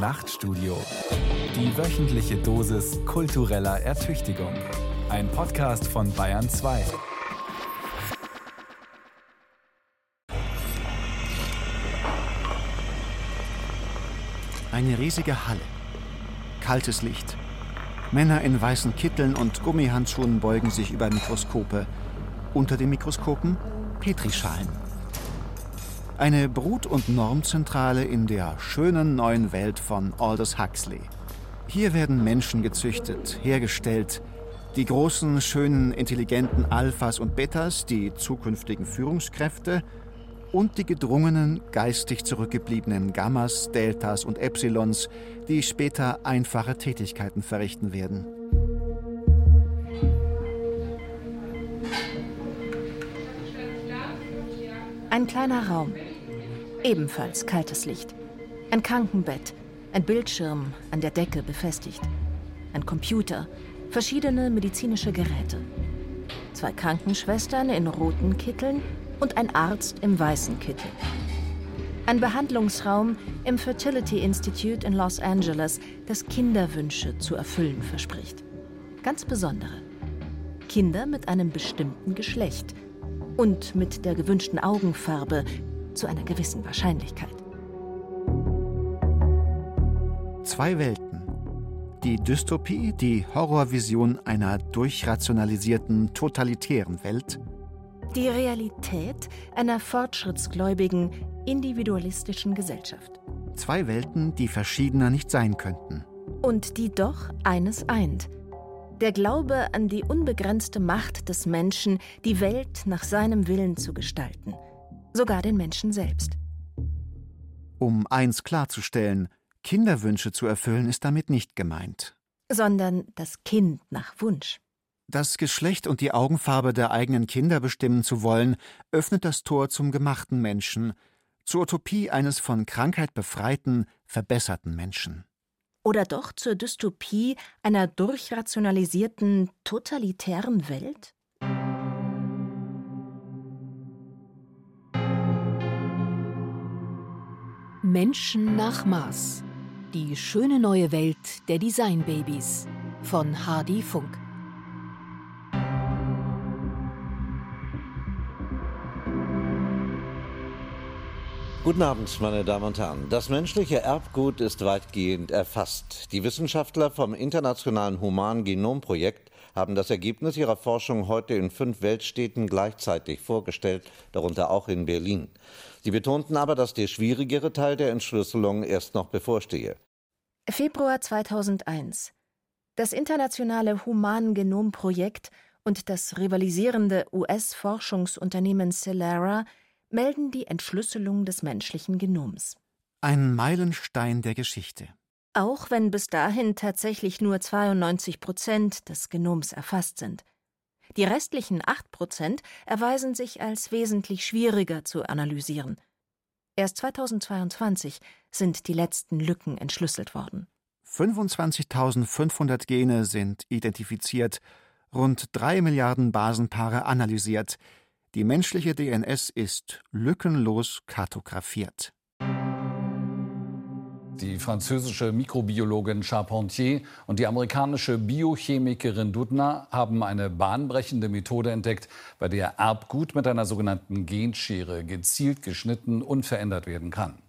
Nachtstudio. Die wöchentliche Dosis kultureller Ertüchtigung. Ein Podcast von Bayern 2. Eine riesige Halle. Kaltes Licht. Männer in weißen Kitteln und Gummihandschuhen beugen sich über Mikroskope. Unter den Mikroskopen Petrischalen. Eine Brut- und Normzentrale in der schönen neuen Welt von Aldous Huxley. Hier werden Menschen gezüchtet, hergestellt. Die großen, schönen, intelligenten Alphas und Betas, die zukünftigen Führungskräfte und die gedrungenen, geistig zurückgebliebenen Gammas, Deltas und Epsilons, die später einfache Tätigkeiten verrichten werden. Ein kleiner Raum. Ebenfalls kaltes Licht. Ein Krankenbett. Ein Bildschirm an der Decke befestigt. Ein Computer. Verschiedene medizinische Geräte. Zwei Krankenschwestern in roten Kitteln und ein Arzt im weißen Kittel. Ein Behandlungsraum im Fertility Institute in Los Angeles, das Kinderwünsche zu erfüllen verspricht. Ganz besondere. Kinder mit einem bestimmten Geschlecht – und mit der gewünschten Augenfarbe zu einer gewissen Wahrscheinlichkeit. Zwei Welten. Die Dystopie, die Horrorvision einer durchrationalisierten, totalitären Welt. Die Realität einer fortschrittsgläubigen, individualistischen Gesellschaft. Zwei Welten, die verschiedener nicht sein könnten. Und die doch eines eint – der Glaube an die unbegrenzte Macht des Menschen, die Welt nach seinem Willen zu gestalten, sogar den Menschen selbst. Um eins klarzustellen, Kinderwünsche zu erfüllen ist damit nicht gemeint. Sondern das Kind nach Wunsch. Das Geschlecht und die Augenfarbe der eigenen Kinder bestimmen zu wollen, öffnet das Tor zum gemachten Menschen, zur Utopie eines von Krankheit befreiten, verbesserten Menschen oder doch zur Dystopie einer durchrationalisierten, totalitären Welt? Menschen nach Mars. Die schöne neue Welt der Designbabys von Hardy Funk. Guten Abend, meine Damen und Herren. Das menschliche Erbgut ist weitgehend erfasst. Die Wissenschaftler vom Internationalen Human-Genom-Projekt haben das Ergebnis ihrer Forschung heute in fünf Weltstädten gleichzeitig vorgestellt, darunter auch in Berlin. Sie betonten aber, dass der schwierigere Teil der Entschlüsselung erst noch bevorstehe. Februar 2001. Das internationale Human-Genom-Projekt und das rivalisierende US-Forschungsunternehmen Celera melden die Entschlüsselung des menschlichen Genoms. Ein Meilenstein der Geschichte. Auch wenn bis dahin tatsächlich nur 92 Prozent des Genoms erfasst sind. Die restlichen 8 Prozent erweisen sich als wesentlich schwieriger zu analysieren. Erst 2022 sind die letzten Lücken entschlüsselt worden. 25.500 Gene sind identifiziert, rund 3 Milliarden Basenpaare analysiert, die menschliche DNS ist lückenlos kartografiert. Die französische Mikrobiologin Charpentier und die amerikanische Biochemikerin Dudna haben eine bahnbrechende Methode entdeckt, bei der Erbgut mit einer sogenannten Genschere gezielt geschnitten und verändert werden kann.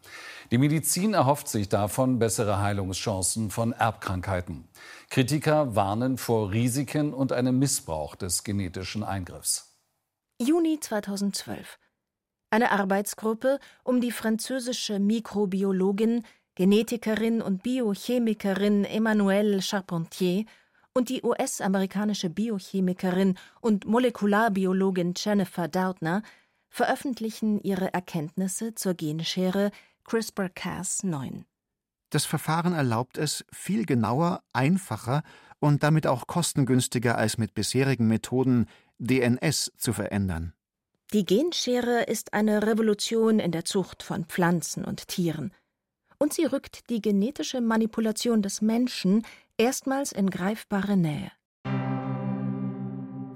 Die Medizin erhofft sich davon bessere Heilungschancen von Erbkrankheiten. Kritiker warnen vor Risiken und einem Missbrauch des genetischen Eingriffs. Juni 2012. Eine Arbeitsgruppe um die französische Mikrobiologin, Genetikerin und Biochemikerin Emmanuelle Charpentier und die US-amerikanische Biochemikerin und Molekularbiologin Jennifer Doudna veröffentlichen ihre Erkenntnisse zur Genschere CRISPR-Cas9. Das Verfahren erlaubt es, viel genauer, einfacher und damit auch kostengünstiger als mit bisherigen Methoden DNS zu verändern. Die Genschere ist eine Revolution in der Zucht von Pflanzen und Tieren. Und sie rückt die genetische Manipulation des Menschen erstmals in greifbare Nähe.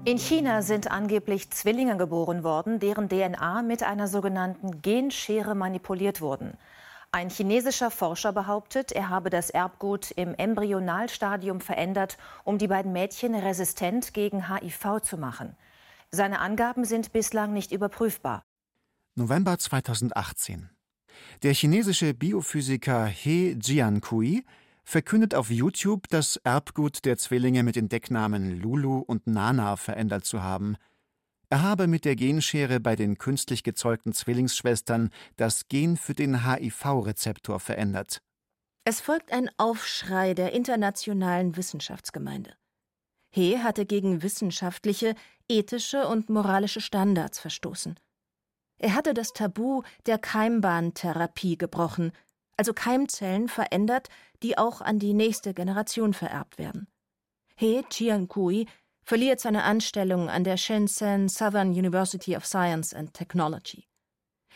In China sind angeblich Zwillinge geboren worden, deren DNA mit einer sogenannten Genschere manipuliert wurden. Ein chinesischer Forscher behauptet, er habe das Erbgut im Embryonalstadium verändert, um die beiden Mädchen resistent gegen HIV zu machen. Seine Angaben sind bislang nicht überprüfbar. November 2018. Der chinesische Biophysiker He Jiankui verkündet auf YouTube, das Erbgut der Zwillinge mit den Decknamen Lulu und Nana verändert zu haben. Er habe mit der Genschere bei den künstlich gezeugten Zwillingsschwestern das Gen für den HIV-Rezeptor verändert. Es folgt ein Aufschrei der internationalen Wissenschaftsgemeinde. He hatte gegen wissenschaftliche, ethische und moralische Standards verstoßen. Er hatte das Tabu der Keimbahntherapie gebrochen, also Keimzellen verändert, die auch an die nächste Generation vererbt werden. He Jiankui verliert seine Anstellung an der Shenzhen Southern University of Science and Technology.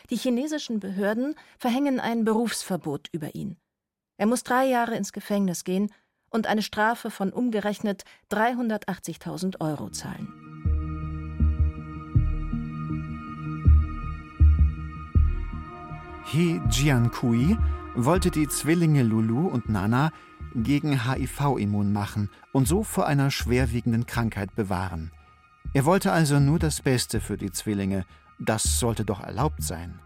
Die chinesischen Behörden verhängen ein Berufsverbot über ihn. Er muss drei Jahre ins Gefängnis gehen und eine Strafe von umgerechnet 380.000 Euro zahlen. He Jiankui wollte die Zwillinge Lulu und Nana gegen HIV immun machen und so vor einer schwerwiegenden Krankheit bewahren. Er wollte also nur das Beste für die Zwillinge. Das sollte doch erlaubt sein.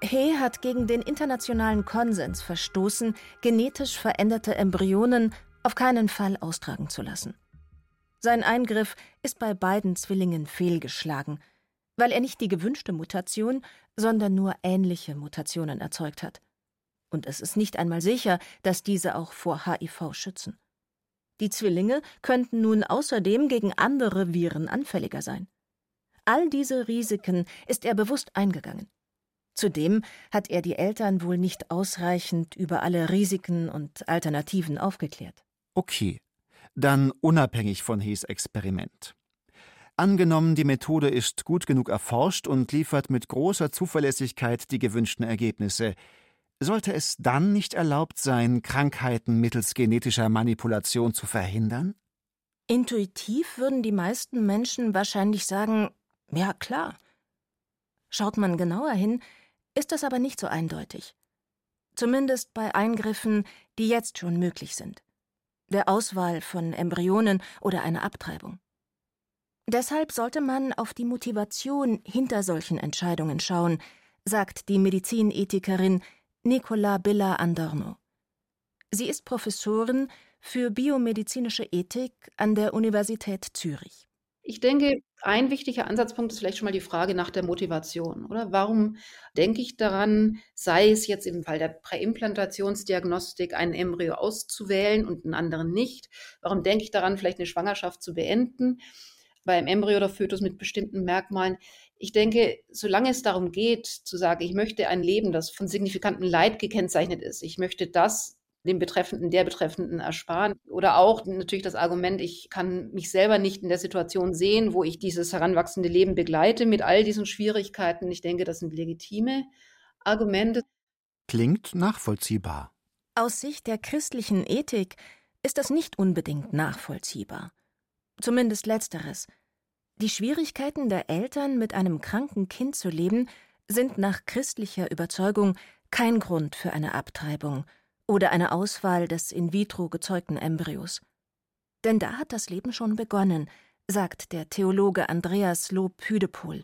He hat gegen den internationalen Konsens verstoßen, genetisch veränderte Embryonen auf keinen Fall austragen zu lassen. Sein Eingriff ist bei beiden Zwillingen fehlgeschlagen, weil er nicht die gewünschte Mutation, sondern nur ähnliche Mutationen erzeugt hat. Und es ist nicht einmal sicher, dass diese auch vor HIV schützen. Die Zwillinge könnten nun außerdem gegen andere Viren anfälliger sein. All diese Risiken ist er bewusst eingegangen. Zudem hat er die Eltern wohl nicht ausreichend über alle Risiken und Alternativen aufgeklärt. Okay, dann unabhängig von Hees Experiment. Angenommen, die Methode ist gut genug erforscht und liefert mit großer Zuverlässigkeit die gewünschten Ergebnisse, sollte es dann nicht erlaubt sein, Krankheiten mittels genetischer Manipulation zu verhindern? Intuitiv würden die meisten Menschen wahrscheinlich sagen, ja klar. Schaut man genauer hin, ist das aber nicht so eindeutig. Zumindest bei Eingriffen, die jetzt schon möglich sind. Der Auswahl von Embryonen oder einer Abtreibung. Deshalb sollte man auf die Motivation hinter solchen Entscheidungen schauen, sagt die Medizinethikerin Nicola Billa Andorno. Sie ist Professorin für biomedizinische Ethik an der Universität Zürich. Ich denke, ein wichtiger Ansatzpunkt ist vielleicht schon mal die Frage nach der Motivation, oder? Warum denke ich daran, sei es jetzt im Fall der Präimplantationsdiagnostik, einen Embryo auszuwählen und einen anderen nicht? Warum denke ich daran, vielleicht eine Schwangerschaft zu beenden? Beim Embryo oder Fötus mit bestimmten Merkmalen. Ich denke, solange es darum geht, zu sagen, ich möchte ein Leben, das von signifikantem Leid gekennzeichnet ist, ich möchte das dem Betreffenden, der Betreffenden ersparen. Oder auch natürlich das Argument, ich kann mich selber nicht in der Situation sehen, wo ich dieses heranwachsende Leben begleite mit all diesen Schwierigkeiten. Ich denke, das sind legitime Argumente. Klingt nachvollziehbar. Aus Sicht der christlichen Ethik ist das nicht unbedingt nachvollziehbar. Zumindest letzteres. Die Schwierigkeiten der Eltern, mit einem kranken Kind zu leben, sind nach christlicher Überzeugung kein Grund für eine Abtreibung oder eine Auswahl des in vitro gezeugten Embryos. Denn da hat das Leben schon begonnen, sagt der Theologe Andreas Lob-Hüdepohl,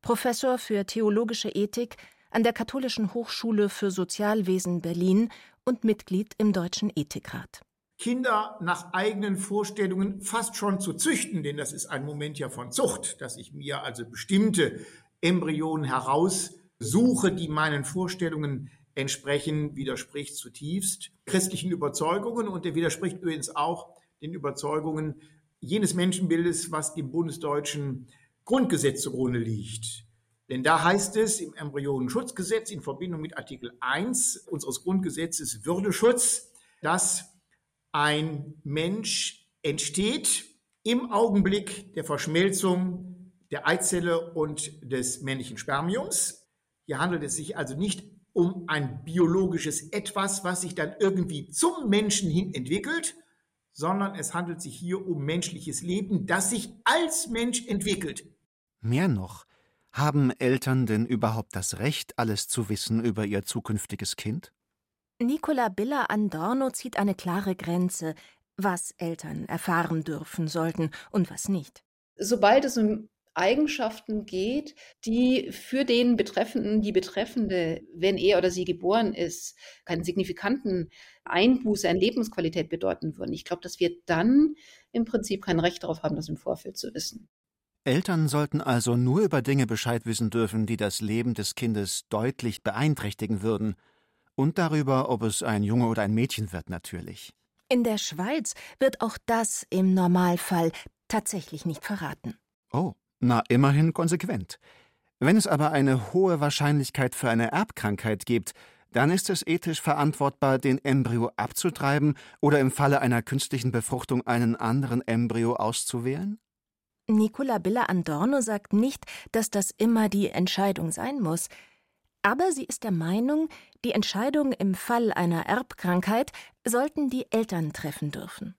Professor für theologische Ethik an der Katholischen Hochschule für Sozialwesen Berlin und Mitglied im Deutschen Ethikrat. Kinder nach eigenen Vorstellungen fast schon zu züchten, denn das ist ein Moment ja von Zucht, dass ich mir also bestimmte Embryonen heraussuche, die meinen Vorstellungen entsprechen, widerspricht zutiefst christlichen Überzeugungen und der widerspricht übrigens auch den Überzeugungen jenes Menschenbildes, was dem bundesdeutschen Grundgesetz zugrunde liegt. Denn da heißt es im Embryonenschutzgesetz in Verbindung mit Artikel 1 unseres Grundgesetzes Würdeschutz, dass ein Mensch entsteht im Augenblick der Verschmelzung der Eizelle und des männlichen Spermiums. Hier handelt es sich also nicht um ein biologisches Etwas, was sich dann irgendwie zum Menschen hin entwickelt, sondern es handelt sich hier um menschliches Leben, das sich als Mensch entwickelt. Mehr noch, Haben Eltern denn überhaupt das Recht, alles zu wissen über ihr zukünftiges Kind? Nicola Billa Andorno zieht eine klare Grenze, was Eltern erfahren dürfen sollten und was nicht. Sobald es um Eigenschaften geht, die für den Betreffenden, die Betreffende, wenn er oder sie geboren ist, keinen signifikanten Einbuße an Lebensqualität bedeuten würden. Ich glaube, dass wir dann im Prinzip kein Recht darauf haben, das im Vorfeld zu wissen. Eltern sollten also nur über Dinge Bescheid wissen dürfen, die das Leben des Kindes deutlich beeinträchtigen würden. Und darüber, ob es ein Junge oder ein Mädchen wird, natürlich. In der Schweiz wird auch das im Normalfall tatsächlich nicht verraten. Oh, na immerhin konsequent. Wenn es aber eine hohe Wahrscheinlichkeit für eine Erbkrankheit gibt, dann ist es ethisch verantwortbar, den Embryo abzutreiben oder im Falle einer künstlichen Befruchtung einen anderen Embryo auszuwählen? Nicola Billa Andorno sagt nicht, dass das immer die Entscheidung sein muss. Aber sie ist der Meinung, die Entscheidung im Fall einer Erbkrankheit sollten die Eltern treffen dürfen.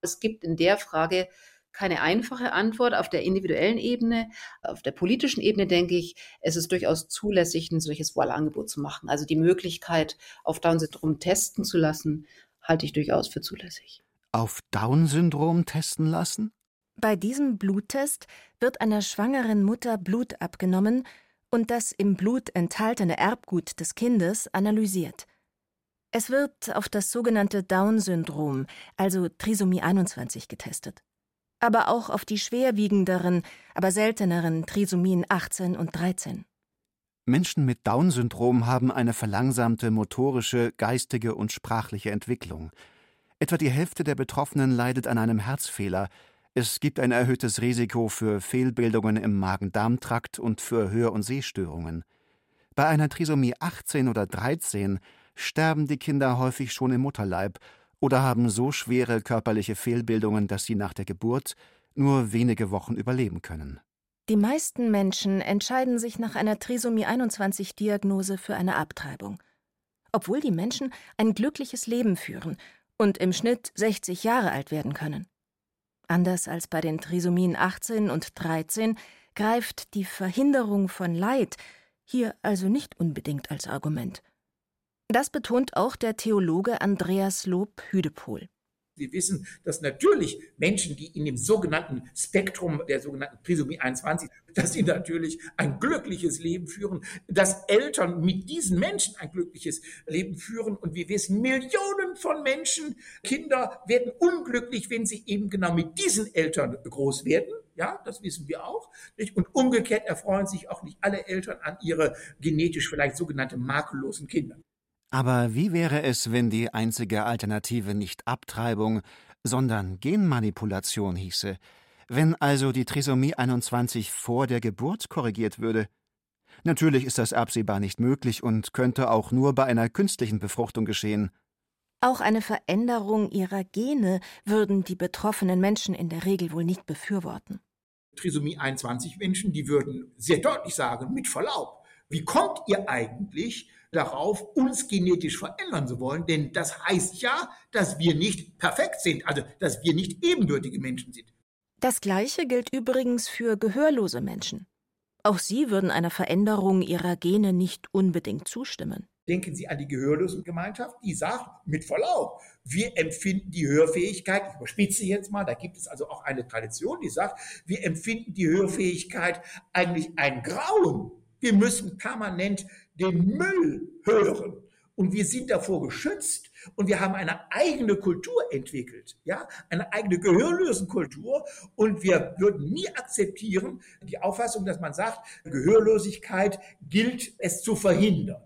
Es gibt in der Frage keine einfache Antwort auf der individuellen Ebene. Auf der politischen Ebene denke ich, es ist durchaus zulässig, ein solches Wahlangebot zu machen. Also die Möglichkeit, auf Down-Syndrom testen zu lassen, halte ich durchaus für zulässig. Auf Down-Syndrom testen lassen? Bei diesem Bluttest wird einer schwangeren Mutter Blut abgenommen und das im Blut enthaltene Erbgut des Kindes analysiert. Es wird auf das sogenannte Down-Syndrom, also Trisomie 21, getestet. Aber auch auf die schwerwiegenderen, aber selteneren Trisomien 18 und 13. Menschen mit Down-Syndrom haben eine verlangsamte motorische, geistige und sprachliche Entwicklung. Etwa die Hälfte der Betroffenen leidet an einem Herzfehler, es gibt ein erhöhtes Risiko für Fehlbildungen im Magen-Darm-Trakt und für Hör- und Sehstörungen. Bei einer Trisomie 18 oder 13 sterben die Kinder häufig schon im Mutterleib oder haben so schwere körperliche Fehlbildungen, dass sie nach der Geburt nur wenige Wochen überleben können. Die meisten Menschen entscheiden sich nach einer Trisomie 21 Diagnose für eine Abtreibung. Obwohl die Menschen ein glückliches Leben führen und im Schnitt 60 Jahre alt werden können. Anders als bei den Trisomien 18 und 13 greift die Verhinderung von Leid hier also nicht unbedingt als Argument. Das betont auch der Theologe Andreas Lob Hüdepohl. Wir wissen, dass natürlich Menschen, die in dem sogenannten Spektrum der sogenannten Trisomie 21, dass sie natürlich ein glückliches Leben führen, dass Eltern mit diesen Menschen ein glückliches Leben führen. Und wir wissen, Millionen von Menschen, Kinder werden unglücklich, wenn sie eben genau mit diesen Eltern groß werden. Ja, das wissen wir auch. Nicht? Und umgekehrt erfreuen sich auch nicht alle Eltern an ihre genetisch vielleicht sogenannte makellosen Kinder. Aber wie wäre es, wenn die einzige Alternative nicht Abtreibung, sondern Genmanipulation hieße? Wenn also die Trisomie 21 vor der Geburt korrigiert würde? Natürlich ist das absehbar nicht möglich und könnte auch nur bei einer künstlichen Befruchtung geschehen. Auch eine Veränderung ihrer Gene würden die betroffenen Menschen in der Regel wohl nicht befürworten. Trisomie 21 Menschen, die würden sehr deutlich sagen, mit Verlaub, wie kommt ihr eigentlich darauf, uns genetisch verändern zu wollen? Denn das heißt ja, dass wir nicht perfekt sind, also dass wir nicht ebenbürtige Menschen sind. Das Gleiche gilt übrigens für gehörlose Menschen. Auch sie würden einer Veränderung ihrer Gene nicht unbedingt zustimmen. Denken Sie an die Gehörlosengemeinschaft, die sagt, mit Verlaub, wir empfinden die Hörfähigkeit, ich überspitze jetzt mal, da gibt es also auch eine Tradition, die sagt, wir empfinden die Hörfähigkeit eigentlich ein Grauen. Wir müssen permanent den Müll hören. Und wir sind davor geschützt und wir haben eine eigene Kultur entwickelt, ja, eine eigene Gehörlosenkultur und wir würden nie akzeptieren die Auffassung, dass man sagt, Gehörlosigkeit gilt es zu verhindern.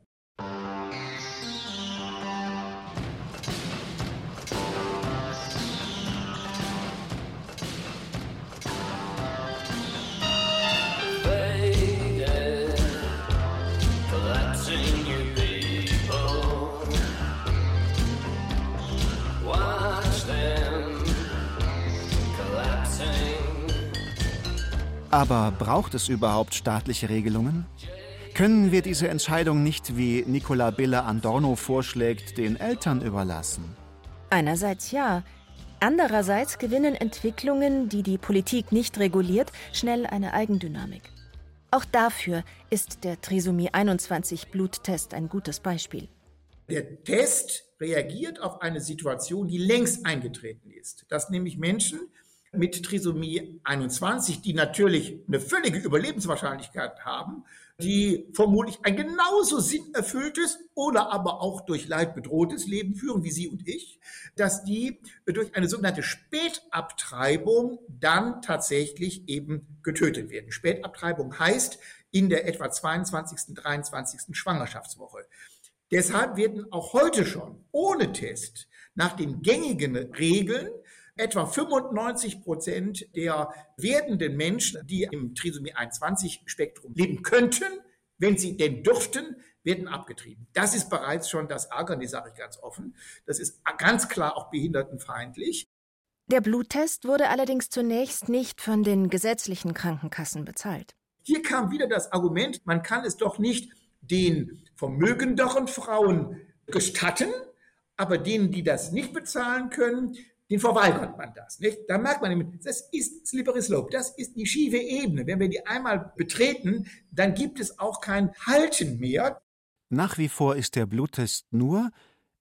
Aber braucht es überhaupt staatliche Regelungen? Können wir diese Entscheidung nicht, wie Nicola Billa Andorno vorschlägt, den Eltern überlassen? Einerseits ja. Andererseits gewinnen Entwicklungen, die die Politik nicht reguliert, schnell eine Eigendynamik. Auch dafür ist der Trisomie 21 Bluttest ein gutes Beispiel. Der Test reagiert auf eine Situation, die längst eingetreten ist, dass nämlich Menschen mit Trisomie 21, die natürlich eine völlige Überlebenswahrscheinlichkeit haben, die vermutlich ein genauso sinnerfülltes oder aber auch durch Leid bedrohtes Leben führen wie Sie und ich, dass die durch eine sogenannte Spätabtreibung dann tatsächlich eben getötet werden. Spätabtreibung heißt in der etwa 22., 23. Schwangerschaftswoche. Deshalb werden auch heute schon ohne Test nach den gängigen Regeln Etwa 95 Prozent der werdenden Menschen, die im Trisomie 21 Spektrum leben könnten, wenn sie denn dürften, werden abgetrieben. Das ist bereits schon das Ärgernis, sage ich ganz offen. Das ist ganz klar auch behindertenfeindlich. Der Bluttest wurde allerdings zunächst nicht von den gesetzlichen Krankenkassen bezahlt. Hier kam wieder das Argument, man kann es doch nicht den vermögenderen Frauen gestatten, aber denen, die das nicht bezahlen können, den verweigert man das. Nicht? Da merkt man, das ist Slippery Slope, das ist die schiefe Ebene. Wenn wir die einmal betreten, dann gibt es auch kein Halten mehr. Nach wie vor ist der Bluttest nur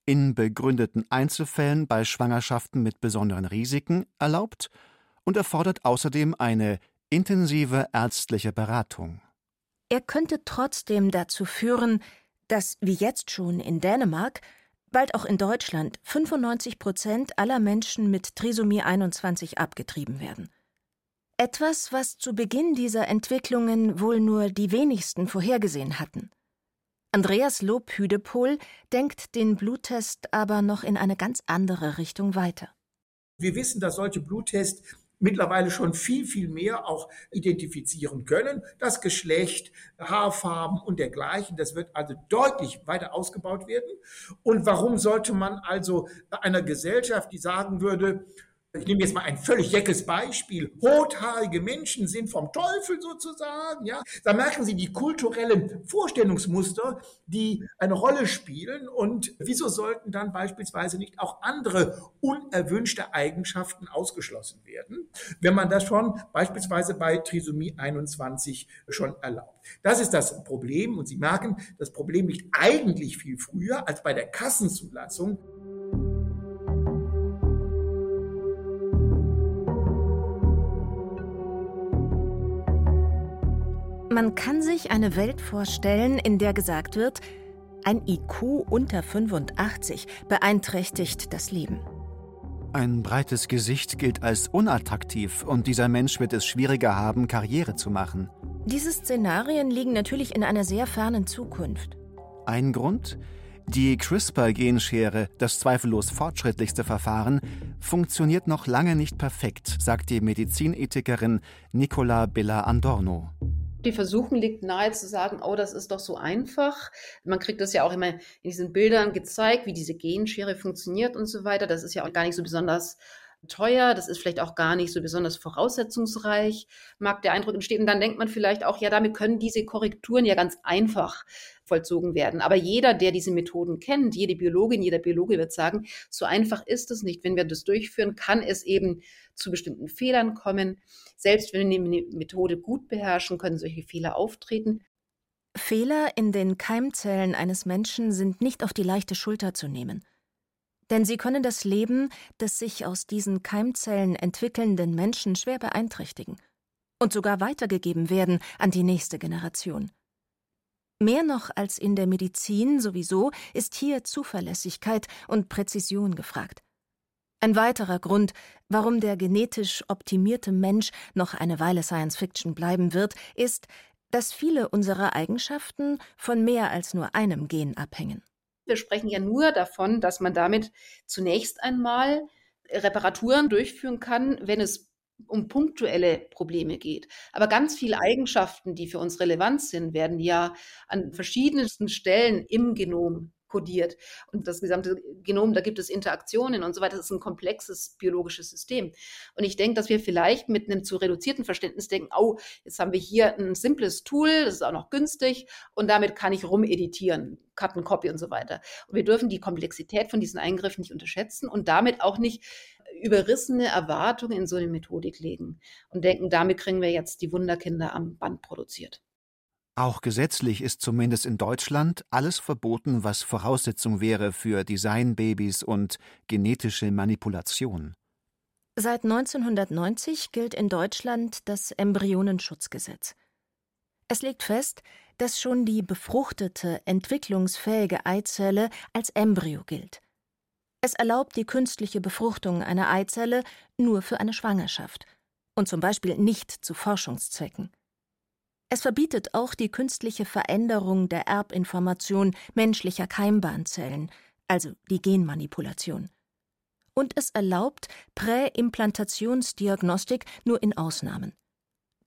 in begründeten Einzelfällen bei Schwangerschaften mit besonderen Risiken erlaubt und erfordert außerdem eine intensive ärztliche Beratung. Er könnte trotzdem dazu führen, dass, wie jetzt schon in Dänemark, bald auch in Deutschland 95 Prozent aller Menschen mit Trisomie 21 abgetrieben werden. Etwas, was zu Beginn dieser Entwicklungen wohl nur die wenigsten vorhergesehen hatten. Andreas Lob-Hüdepohl denkt den Bluttest aber noch in eine ganz andere Richtung weiter. Wir wissen, dass solche Bluttests mittlerweile schon viel, viel mehr auch identifizieren können. Das Geschlecht, Haarfarben und dergleichen, das wird also deutlich weiter ausgebaut werden. Und warum sollte man also einer Gesellschaft, die sagen würde, ich nehme jetzt mal ein völlig jeckes Beispiel. Rothaarige Menschen sind vom Teufel sozusagen, ja. Da merken Sie die kulturellen Vorstellungsmuster, die eine Rolle spielen. Und wieso sollten dann beispielsweise nicht auch andere unerwünschte Eigenschaften ausgeschlossen werden, wenn man das schon beispielsweise bei Trisomie 21 schon erlaubt? Das ist das Problem. Und Sie merken, das Problem liegt eigentlich viel früher als bei der Kassenzulassung. Man kann sich eine Welt vorstellen, in der gesagt wird, ein IQ unter 85 beeinträchtigt das Leben. Ein breites Gesicht gilt als unattraktiv und dieser Mensch wird es schwieriger haben, Karriere zu machen. Diese Szenarien liegen natürlich in einer sehr fernen Zukunft. Ein Grund? Die CRISPR-Genschere, das zweifellos fortschrittlichste Verfahren, funktioniert noch lange nicht perfekt, sagt die Medizinethikerin Nicola Bella Andorno. Die Versuchung liegt nahe zu sagen, oh, das ist doch so einfach. Man kriegt das ja auch immer in diesen Bildern gezeigt, wie diese Genschere funktioniert und so weiter. Das ist ja auch gar nicht so besonders teuer, das ist vielleicht auch gar nicht so besonders voraussetzungsreich, mag der Eindruck entstehen. Und dann denkt man vielleicht auch, ja, damit können diese Korrekturen ja ganz einfach vollzogen werden. Aber jeder, der diese Methoden kennt, jede Biologin, jeder Biologe wird sagen, so einfach ist es nicht. Wenn wir das durchführen, kann es eben zu bestimmten Fehlern kommen. Selbst wenn wir die Methode gut beherrschen, können solche Fehler auftreten. Fehler in den Keimzellen eines Menschen sind nicht auf die leichte Schulter zu nehmen. Denn sie können das Leben des sich aus diesen Keimzellen entwickelnden Menschen schwer beeinträchtigen und sogar weitergegeben werden an die nächste Generation. Mehr noch als in der Medizin sowieso ist hier Zuverlässigkeit und Präzision gefragt. Ein weiterer Grund, warum der genetisch optimierte Mensch noch eine Weile Science Fiction bleiben wird, ist, dass viele unserer Eigenschaften von mehr als nur einem Gen abhängen. Wir sprechen ja nur davon, dass man damit zunächst einmal Reparaturen durchführen kann, wenn es um punktuelle Probleme geht. Aber ganz viele Eigenschaften, die für uns relevant sind, werden ja an verschiedensten Stellen im Genom kodiert. Und das gesamte Genom, da gibt es Interaktionen und so weiter. Das ist ein komplexes biologisches System. Und ich denke, dass wir vielleicht mit einem zu reduzierten Verständnis denken, oh, jetzt haben wir hier ein simples Tool, das ist auch noch günstig und damit kann ich rumeditieren, Cut and Copy und so weiter. Und wir dürfen die Komplexität von diesen Eingriffen nicht unterschätzen und damit auch nicht überrissene Erwartungen in so eine Methodik legen und denken, damit kriegen wir jetzt die Wunderkinder am Band produziert. Auch gesetzlich ist zumindest in Deutschland alles verboten, was Voraussetzung wäre für Designbabys und genetische Manipulation. Seit 1990 gilt in Deutschland das Embryonenschutzgesetz. Es legt fest, dass schon die befruchtete, entwicklungsfähige Eizelle als Embryo gilt. Es erlaubt die künstliche Befruchtung einer Eizelle nur für eine Schwangerschaft und zum Beispiel nicht zu Forschungszwecken. Es verbietet auch die künstliche Veränderung der Erbinformation menschlicher Keimbahnzellen, also die Genmanipulation. Und es erlaubt Präimplantationsdiagnostik nur in Ausnahmen.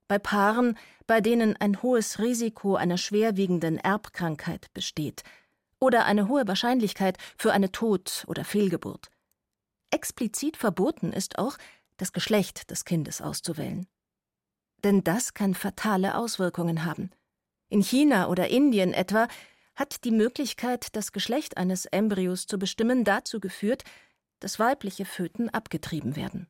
Bei Paaren, bei denen ein hohes Risiko einer schwerwiegenden Erbkrankheit besteht oder eine hohe Wahrscheinlichkeit für eine Tod- oder Fehlgeburt. Explizit verboten ist auch, das Geschlecht des Kindes auszuwählen. Denn das kann fatale Auswirkungen haben. In China oder Indien etwa hat die Möglichkeit, das Geschlecht eines Embryos zu bestimmen, dazu geführt, dass weibliche Föten abgetrieben werden.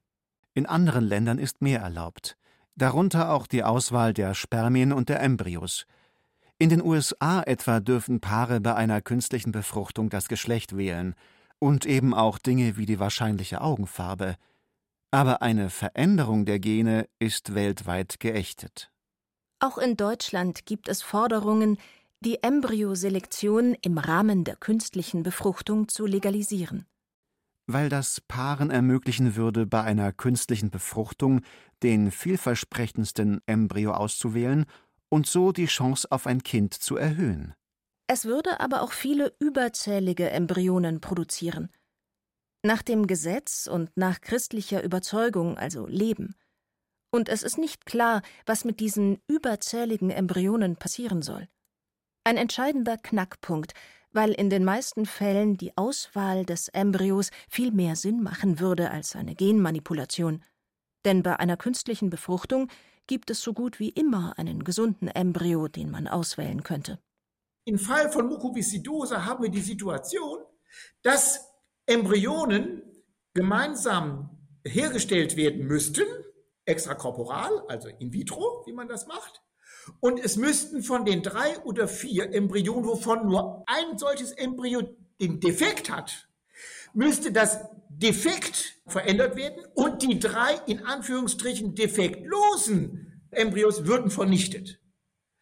In anderen Ländern ist mehr erlaubt, darunter auch die Auswahl der Spermien und der Embryos. In den USA etwa dürfen Paare bei einer künstlichen Befruchtung das Geschlecht wählen und eben auch Dinge wie die wahrscheinliche Augenfarbe, aber eine Veränderung der Gene ist weltweit geächtet. Auch in Deutschland gibt es Forderungen, die Embryoselektion im Rahmen der künstlichen Befruchtung zu legalisieren. Weil das Paaren ermöglichen würde, bei einer künstlichen Befruchtung den vielversprechendsten Embryo auszuwählen und so die Chance auf ein Kind zu erhöhen. Es würde aber auch viele überzählige Embryonen produzieren. Nach dem Gesetz und nach christlicher Überzeugung, also Leben. Und es ist nicht klar, was mit diesen überzähligen Embryonen passieren soll. Ein entscheidender Knackpunkt, weil in den meisten Fällen die Auswahl des Embryos viel mehr Sinn machen würde als eine Genmanipulation. Denn bei einer künstlichen Befruchtung gibt es so gut wie immer einen gesunden Embryo, den man auswählen könnte. Im Fall von Mukoviszidose haben wir die Situation, dass Embryonen gemeinsam hergestellt werden müssten, extrakorporal, also in vitro, wie man das macht. Und es müssten von den drei oder vier Embryonen, wovon nur ein solches Embryo den Defekt hat, müsste das Defekt verändert werden und die drei in Anführungsstrichen defektlosen Embryos würden vernichtet.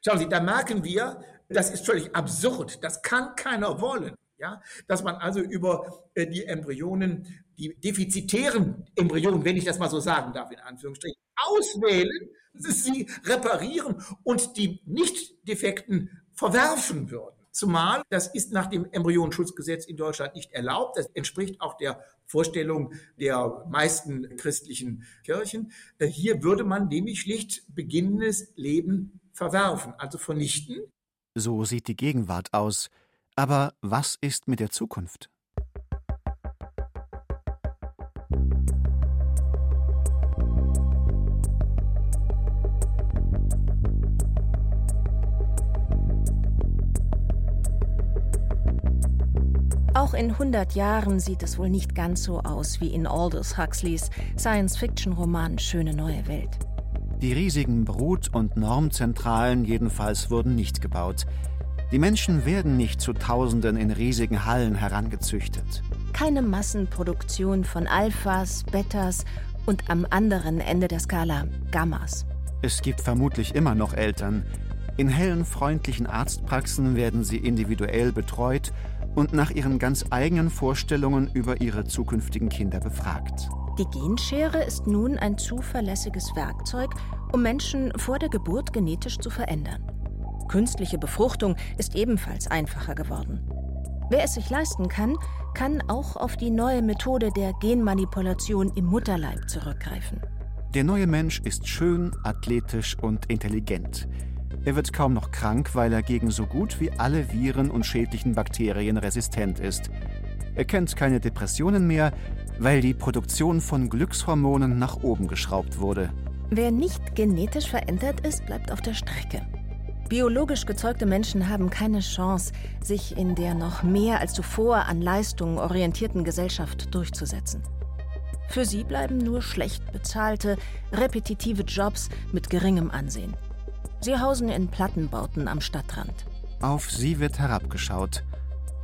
Schauen Sie, da merken wir, das ist völlig absurd. Das kann keiner wollen. Ja, dass man also über äh, die Embryonen, die defizitären Embryonen, wenn ich das mal so sagen darf, in Anführungsstrichen, auswählen, sie reparieren und die nicht defekten verwerfen würden. Zumal das ist nach dem Embryonenschutzgesetz in Deutschland nicht erlaubt. Das entspricht auch der Vorstellung der meisten christlichen Kirchen. Äh, hier würde man nämlich schlicht beginnendes Leben verwerfen, also vernichten. So sieht die Gegenwart aus. Aber was ist mit der Zukunft? Auch in 100 Jahren sieht es wohl nicht ganz so aus wie in Aldous Huxleys Science-Fiction-Roman Schöne neue Welt. Die riesigen Brut- und Normzentralen jedenfalls wurden nicht gebaut. Die Menschen werden nicht zu Tausenden in riesigen Hallen herangezüchtet. Keine Massenproduktion von Alphas, Betas und am anderen Ende der Skala Gammas. Es gibt vermutlich immer noch Eltern. In hellen, freundlichen Arztpraxen werden sie individuell betreut und nach ihren ganz eigenen Vorstellungen über ihre zukünftigen Kinder befragt. Die Genschere ist nun ein zuverlässiges Werkzeug, um Menschen vor der Geburt genetisch zu verändern. Künstliche Befruchtung ist ebenfalls einfacher geworden. Wer es sich leisten kann, kann auch auf die neue Methode der Genmanipulation im Mutterleib zurückgreifen. Der neue Mensch ist schön, athletisch und intelligent. Er wird kaum noch krank, weil er gegen so gut wie alle Viren und schädlichen Bakterien resistent ist. Er kennt keine Depressionen mehr, weil die Produktion von Glückshormonen nach oben geschraubt wurde. Wer nicht genetisch verändert ist, bleibt auf der Strecke. Biologisch gezeugte Menschen haben keine Chance, sich in der noch mehr als zuvor an Leistungen orientierten Gesellschaft durchzusetzen. Für sie bleiben nur schlecht bezahlte, repetitive Jobs mit geringem Ansehen. Sie hausen in Plattenbauten am Stadtrand. Auf sie wird herabgeschaut.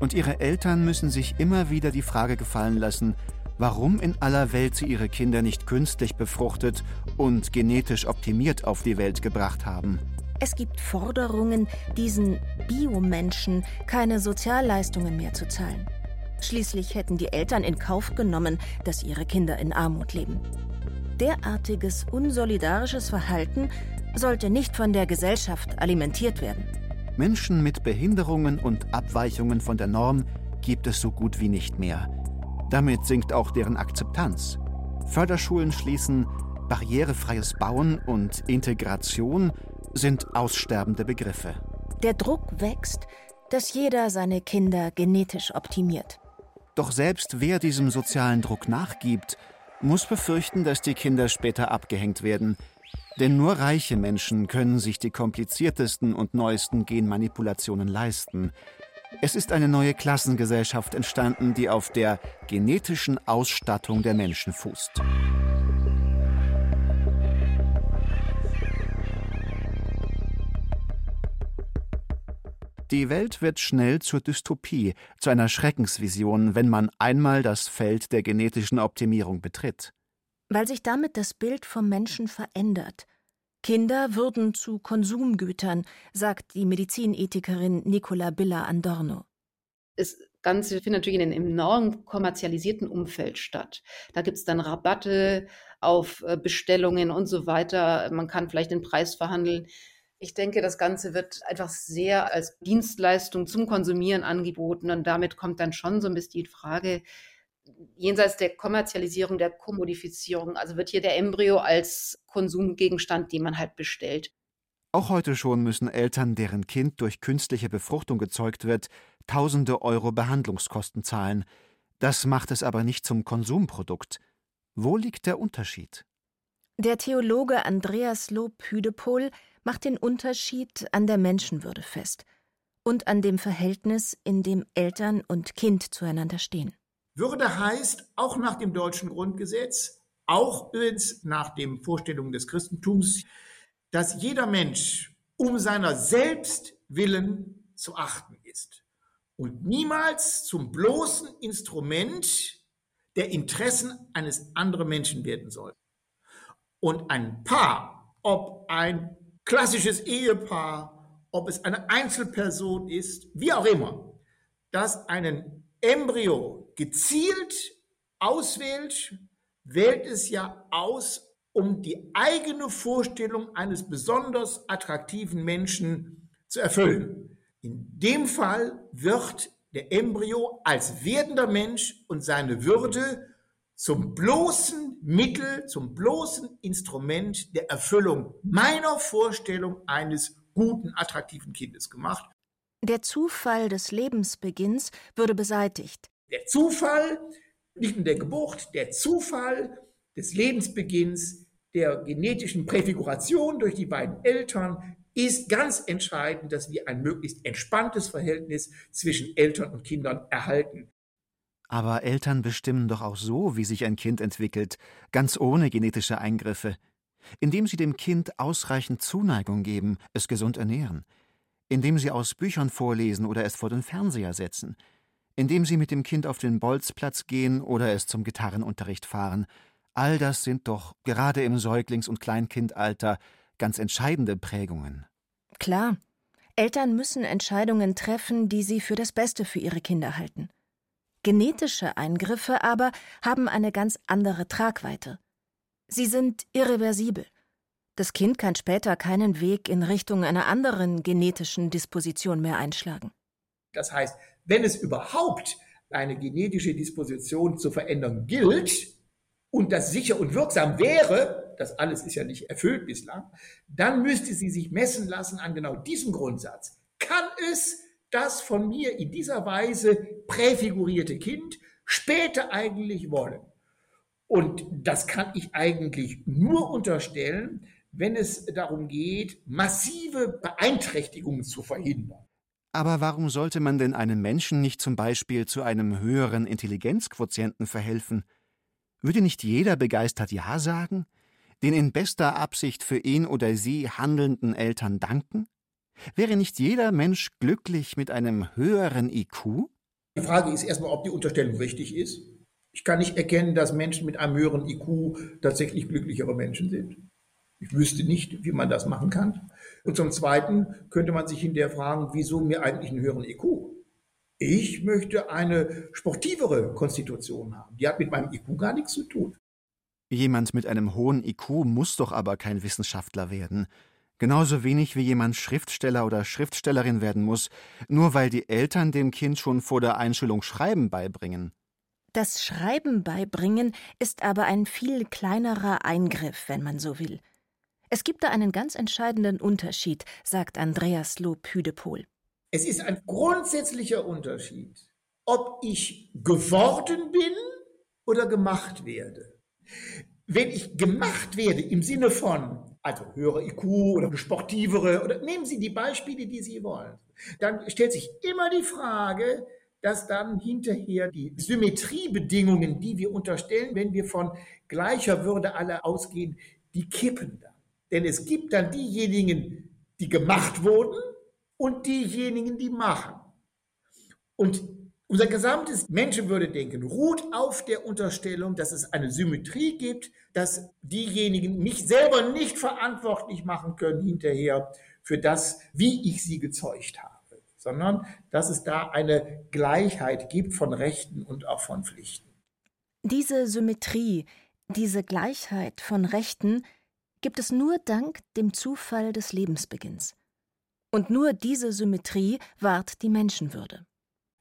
Und ihre Eltern müssen sich immer wieder die Frage gefallen lassen, warum in aller Welt sie ihre Kinder nicht künstlich befruchtet und genetisch optimiert auf die Welt gebracht haben. Es gibt Forderungen, diesen Biomenschen keine Sozialleistungen mehr zu zahlen. Schließlich hätten die Eltern in Kauf genommen, dass ihre Kinder in Armut leben. Derartiges unsolidarisches Verhalten sollte nicht von der Gesellschaft alimentiert werden. Menschen mit Behinderungen und Abweichungen von der Norm gibt es so gut wie nicht mehr. Damit sinkt auch deren Akzeptanz. Förderschulen schließen, barrierefreies Bauen und Integration sind aussterbende Begriffe. Der Druck wächst, dass jeder seine Kinder genetisch optimiert. Doch selbst wer diesem sozialen Druck nachgibt, muss befürchten, dass die Kinder später abgehängt werden. Denn nur reiche Menschen können sich die kompliziertesten und neuesten Genmanipulationen leisten. Es ist eine neue Klassengesellschaft entstanden, die auf der genetischen Ausstattung der Menschen fußt. Die Welt wird schnell zur Dystopie, zu einer Schreckensvision, wenn man einmal das Feld der genetischen Optimierung betritt. Weil sich damit das Bild vom Menschen verändert. Kinder würden zu Konsumgütern, sagt die Medizinethikerin Nicola Billa Andorno. Das Ganze findet natürlich in einem enorm kommerzialisierten Umfeld statt. Da gibt es dann Rabatte auf äh, Bestellungen und so weiter. Man kann vielleicht den Preis verhandeln. Ich denke, das Ganze wird einfach sehr als Dienstleistung zum Konsumieren angeboten und damit kommt dann schon so ein bisschen die Frage, jenseits der Kommerzialisierung, der Kommodifizierung, also wird hier der Embryo als Konsumgegenstand, den man halt bestellt. Auch heute schon müssen Eltern, deren Kind durch künstliche Befruchtung gezeugt wird, tausende Euro Behandlungskosten zahlen. Das macht es aber nicht zum Konsumprodukt. Wo liegt der Unterschied? Der Theologe Andreas Lob Hüdepohl macht den Unterschied an der Menschenwürde fest und an dem Verhältnis, in dem Eltern und Kind zueinander stehen. Würde heißt, auch nach dem deutschen Grundgesetz, auch übrigens nach den Vorstellungen des Christentums, dass jeder Mensch um seiner selbst willen zu achten ist und niemals zum bloßen Instrument der Interessen eines anderen Menschen werden soll. Und ein Paar, ob ein klassisches Ehepaar, ob es eine Einzelperson ist, wie auch immer, das einen Embryo gezielt auswählt, wählt es ja aus, um die eigene Vorstellung eines besonders attraktiven Menschen zu erfüllen. In dem Fall wird der Embryo als werdender Mensch und seine Würde zum bloßen Mittel, zum bloßen Instrument der Erfüllung meiner Vorstellung eines guten, attraktiven Kindes gemacht. Der Zufall des Lebensbeginns würde beseitigt. Der Zufall, nicht nur der Geburt, der Zufall des Lebensbeginns, der genetischen Präfiguration durch die beiden Eltern ist ganz entscheidend, dass wir ein möglichst entspanntes Verhältnis zwischen Eltern und Kindern erhalten. Aber Eltern bestimmen doch auch so, wie sich ein Kind entwickelt, ganz ohne genetische Eingriffe, indem sie dem Kind ausreichend Zuneigung geben, es gesund ernähren, indem sie aus Büchern vorlesen oder es vor den Fernseher setzen, indem sie mit dem Kind auf den Bolzplatz gehen oder es zum Gitarrenunterricht fahren. All das sind doch gerade im Säuglings- und Kleinkindalter ganz entscheidende Prägungen. Klar, Eltern müssen Entscheidungen treffen, die sie für das Beste für ihre Kinder halten. Genetische Eingriffe aber haben eine ganz andere Tragweite. Sie sind irreversibel. Das Kind kann später keinen Weg in Richtung einer anderen genetischen Disposition mehr einschlagen. Das heißt, wenn es überhaupt eine genetische Disposition zu verändern gilt und das sicher und wirksam wäre, das alles ist ja nicht erfüllt bislang, dann müsste sie sich messen lassen an genau diesem Grundsatz. Kann es das von mir in dieser Weise präfigurierte Kind später eigentlich wollen. Und das kann ich eigentlich nur unterstellen, wenn es darum geht, massive Beeinträchtigungen zu verhindern. Aber warum sollte man denn einem Menschen nicht zum Beispiel zu einem höheren Intelligenzquotienten verhelfen? Würde nicht jeder begeistert Ja sagen? den in bester Absicht für ihn oder sie handelnden Eltern danken? Wäre nicht jeder Mensch glücklich mit einem höheren IQ? Die Frage ist erstmal, ob die Unterstellung richtig ist. Ich kann nicht erkennen, dass Menschen mit einem höheren IQ tatsächlich glücklichere Menschen sind. Ich wüsste nicht, wie man das machen kann. Und zum Zweiten könnte man sich hinterher fragen, wieso mir eigentlich einen höheren IQ? Ich möchte eine sportivere Konstitution haben. Die hat mit meinem IQ gar nichts zu tun. Jemand mit einem hohen IQ muss doch aber kein Wissenschaftler werden. Genauso wenig wie jemand Schriftsteller oder Schriftstellerin werden muss, nur weil die Eltern dem Kind schon vor der Einschulung Schreiben beibringen. Das Schreiben beibringen ist aber ein viel kleinerer Eingriff, wenn man so will. Es gibt da einen ganz entscheidenden Unterschied, sagt Andreas Lob-Hüdepohl. Es ist ein grundsätzlicher Unterschied, ob ich geworden bin oder gemacht werde. Wenn ich gemacht werde im Sinne von also höhere IQ oder sportivere oder nehmen Sie die Beispiele, die Sie wollen. Dann stellt sich immer die Frage, dass dann hinterher die Symmetriebedingungen, die wir unterstellen, wenn wir von gleicher Würde alle ausgehen, die kippen dann. Denn es gibt dann diejenigen, die gemacht wurden und diejenigen, die machen. Und unser gesamtes Menschenwürdedenken ruht auf der Unterstellung, dass es eine Symmetrie gibt, dass diejenigen mich selber nicht verantwortlich machen können hinterher für das, wie ich sie gezeugt habe, sondern dass es da eine Gleichheit gibt von Rechten und auch von Pflichten. Diese Symmetrie, diese Gleichheit von Rechten gibt es nur dank dem Zufall des Lebensbeginns. Und nur diese Symmetrie wahrt die Menschenwürde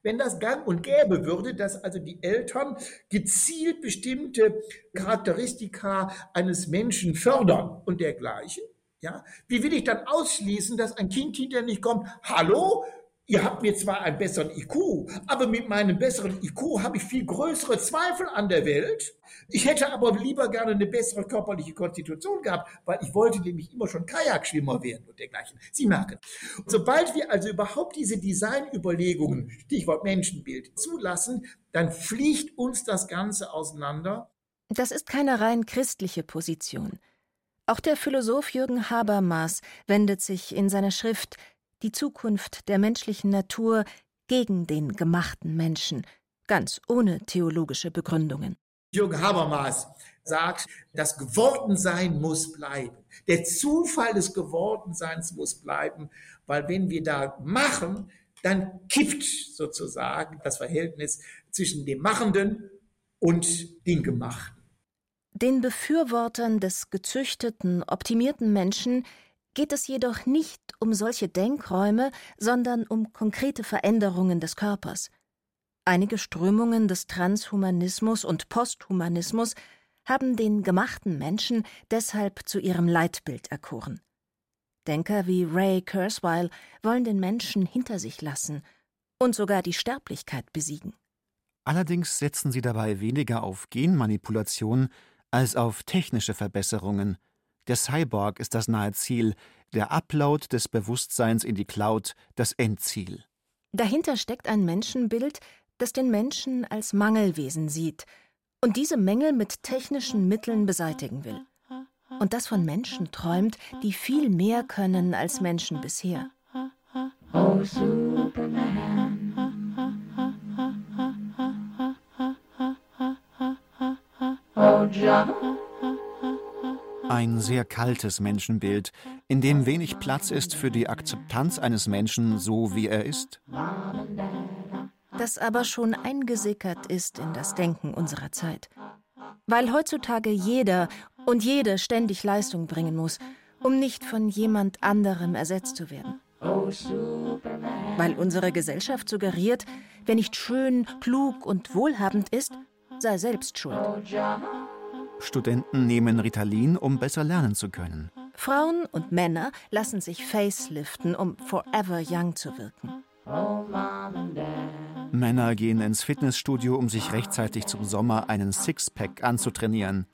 wenn das gang und gäbe würde, dass also die Eltern gezielt bestimmte Charakteristika eines Menschen fördern und dergleichen, ja, wie will ich dann ausschließen, dass ein Kind hinterher nicht kommt, hallo, Ihr habt mir zwar einen besseren IQ, aber mit meinem besseren IQ habe ich viel größere Zweifel an der Welt. Ich hätte aber lieber gerne eine bessere körperliche Konstitution gehabt, weil ich wollte nämlich immer schon Kajakschwimmer werden und dergleichen. Sie merken. Sobald wir also überhaupt diese Designüberlegungen, Stichwort Menschenbild, zulassen, dann fliegt uns das Ganze auseinander. Das ist keine rein christliche Position. Auch der Philosoph Jürgen Habermas wendet sich in seiner Schrift die Zukunft der menschlichen Natur gegen den gemachten Menschen, ganz ohne theologische Begründungen. Jürgen Habermas sagt, das Gewordensein muss bleiben. Der Zufall des Gewordenseins muss bleiben, weil wenn wir da machen, dann kippt sozusagen das Verhältnis zwischen dem Machenden und dem Gemachten. Den Befürwortern des gezüchteten, optimierten Menschen geht es jedoch nicht um solche Denkräume, sondern um konkrete Veränderungen des Körpers. Einige Strömungen des Transhumanismus und Posthumanismus haben den gemachten Menschen deshalb zu ihrem Leitbild erkoren. Denker wie Ray Kurzweil wollen den Menschen hinter sich lassen und sogar die Sterblichkeit besiegen. Allerdings setzen sie dabei weniger auf Genmanipulation als auf technische Verbesserungen – der Cyborg ist das nahe Ziel, der Upload des Bewusstseins in die Cloud das Endziel. Dahinter steckt ein Menschenbild, das den Menschen als Mangelwesen sieht und diese Mängel mit technischen Mitteln beseitigen will. Und das von Menschen träumt, die viel mehr können als Menschen bisher. Oh, Superman. Oh, John. Ein sehr kaltes Menschenbild, in dem wenig Platz ist für die Akzeptanz eines Menschen so, wie er ist. Das aber schon eingesickert ist in das Denken unserer Zeit. Weil heutzutage jeder und jede ständig Leistung bringen muss, um nicht von jemand anderem ersetzt zu werden. Weil unsere Gesellschaft suggeriert, wer nicht schön, klug und wohlhabend ist, sei selbst schuld. Studenten nehmen Ritalin, um besser lernen zu können. Frauen und Männer lassen sich faceliften, um forever young zu wirken. Männer gehen ins Fitnessstudio, um sich rechtzeitig zum Sommer einen Sixpack anzutrainieren.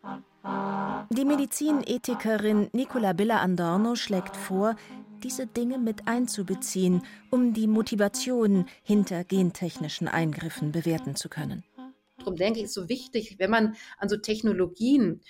Die Medizinethikerin Nicola Billa Andorno schlägt vor, diese Dinge mit einzubeziehen, um die Motivation hinter gentechnischen Eingriffen bewerten zu können. Darum denke ich, ist so wichtig, wenn man an so Technologien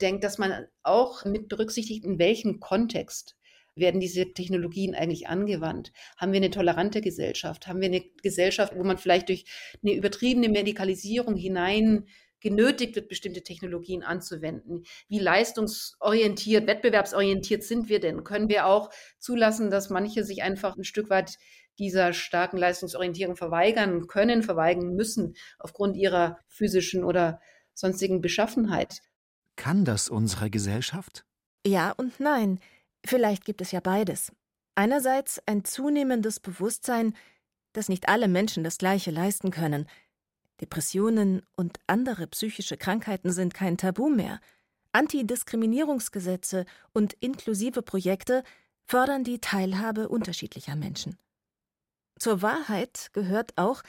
denkt, dass man auch mit berücksichtigt, in welchem Kontext werden diese Technologien eigentlich angewandt? Haben wir eine tolerante Gesellschaft? Haben wir eine Gesellschaft, wo man vielleicht durch eine übertriebene Medikalisierung hinein genötigt wird, bestimmte Technologien anzuwenden? Wie leistungsorientiert, wettbewerbsorientiert sind wir denn? Können wir auch zulassen, dass manche sich einfach ein Stück weit dieser starken Leistungsorientierung verweigern können, verweigern müssen, aufgrund ihrer physischen oder sonstigen Beschaffenheit? Kann das unsere Gesellschaft? Ja und nein. Vielleicht gibt es ja beides. Einerseits ein zunehmendes Bewusstsein, dass nicht alle Menschen das Gleiche leisten können. Depressionen und andere psychische Krankheiten sind kein Tabu mehr. Antidiskriminierungsgesetze und inklusive Projekte fördern die Teilhabe unterschiedlicher Menschen. Zur Wahrheit gehört auch,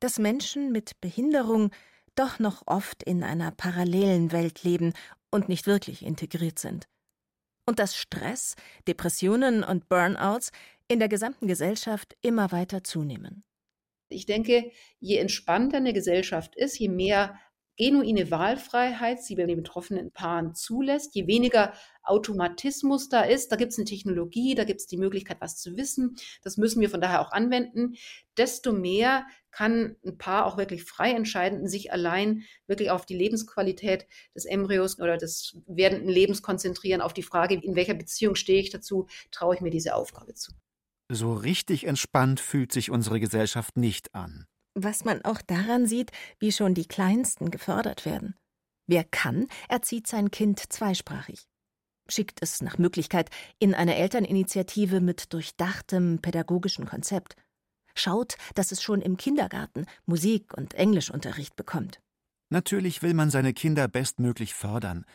dass Menschen mit Behinderung doch noch oft in einer parallelen Welt leben und nicht wirklich integriert sind und dass Stress, Depressionen und Burnouts in der gesamten Gesellschaft immer weiter zunehmen. Ich denke, je entspannter eine Gesellschaft ist, je mehr genuine Wahlfreiheit sie bei den betroffenen Paaren zulässt, je weniger Automatismus da ist, da gibt es eine Technologie, da gibt es die Möglichkeit, was zu wissen, das müssen wir von daher auch anwenden, desto mehr kann ein Paar auch wirklich frei entscheiden, sich allein wirklich auf die Lebensqualität des Embryos oder des werdenden Lebens konzentrieren, auf die Frage, in welcher Beziehung stehe ich dazu, traue ich mir diese Aufgabe zu. So richtig entspannt fühlt sich unsere Gesellschaft nicht an. Was man auch daran sieht, wie schon die Kleinsten gefördert werden. Wer kann, erzieht sein Kind zweisprachig. Schickt es nach Möglichkeit in eine Elterninitiative mit durchdachtem pädagogischen Konzept. Schaut, dass es schon im Kindergarten Musik- und Englischunterricht bekommt. Natürlich will man seine Kinder bestmöglich fördern.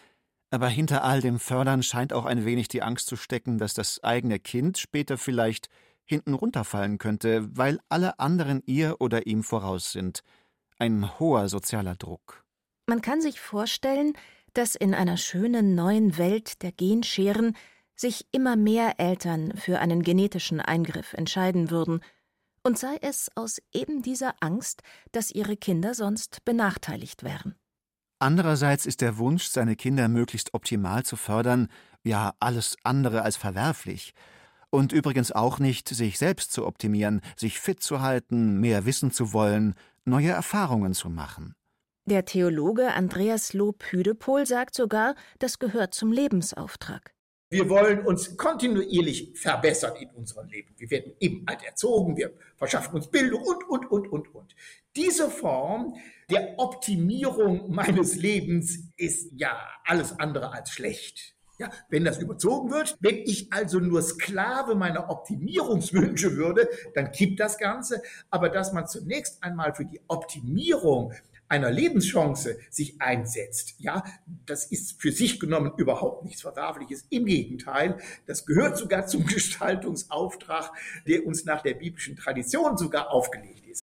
Aber hinter all dem Fördern scheint auch ein wenig die Angst zu stecken, dass das eigene Kind später vielleicht hinten runterfallen könnte, weil alle anderen ihr oder ihm voraus sind. Ein hoher sozialer Druck. Man kann sich vorstellen, dass in einer schönen neuen Welt der Genscheren sich immer mehr Eltern für einen genetischen Eingriff entscheiden würden, und sei es aus eben dieser Angst, dass ihre Kinder sonst benachteiligt wären. Andererseits ist der Wunsch, seine Kinder möglichst optimal zu fördern, ja alles andere als verwerflich, und übrigens auch nicht, sich selbst zu optimieren, sich fit zu halten, mehr wissen zu wollen, neue Erfahrungen zu machen. Der Theologe Andreas Lob-Hüdepohl sagt sogar, das gehört zum Lebensauftrag. Wir wollen uns kontinuierlich verbessern in unserem Leben. Wir werden eben alt erzogen, wir verschaffen uns Bildung und, und, und, und, und. Diese Form der Optimierung meines Lebens ist ja alles andere als schlecht. Ja, wenn das überzogen wird, wenn ich also nur Sklave meiner Optimierungswünsche würde, dann kippt das Ganze. Aber dass man zunächst einmal für die Optimierung einer Lebenschance sich einsetzt, ja, das ist für sich genommen überhaupt nichts Verwerfliches. Im Gegenteil, das gehört sogar zum Gestaltungsauftrag, der uns nach der biblischen Tradition sogar aufgelegt ist.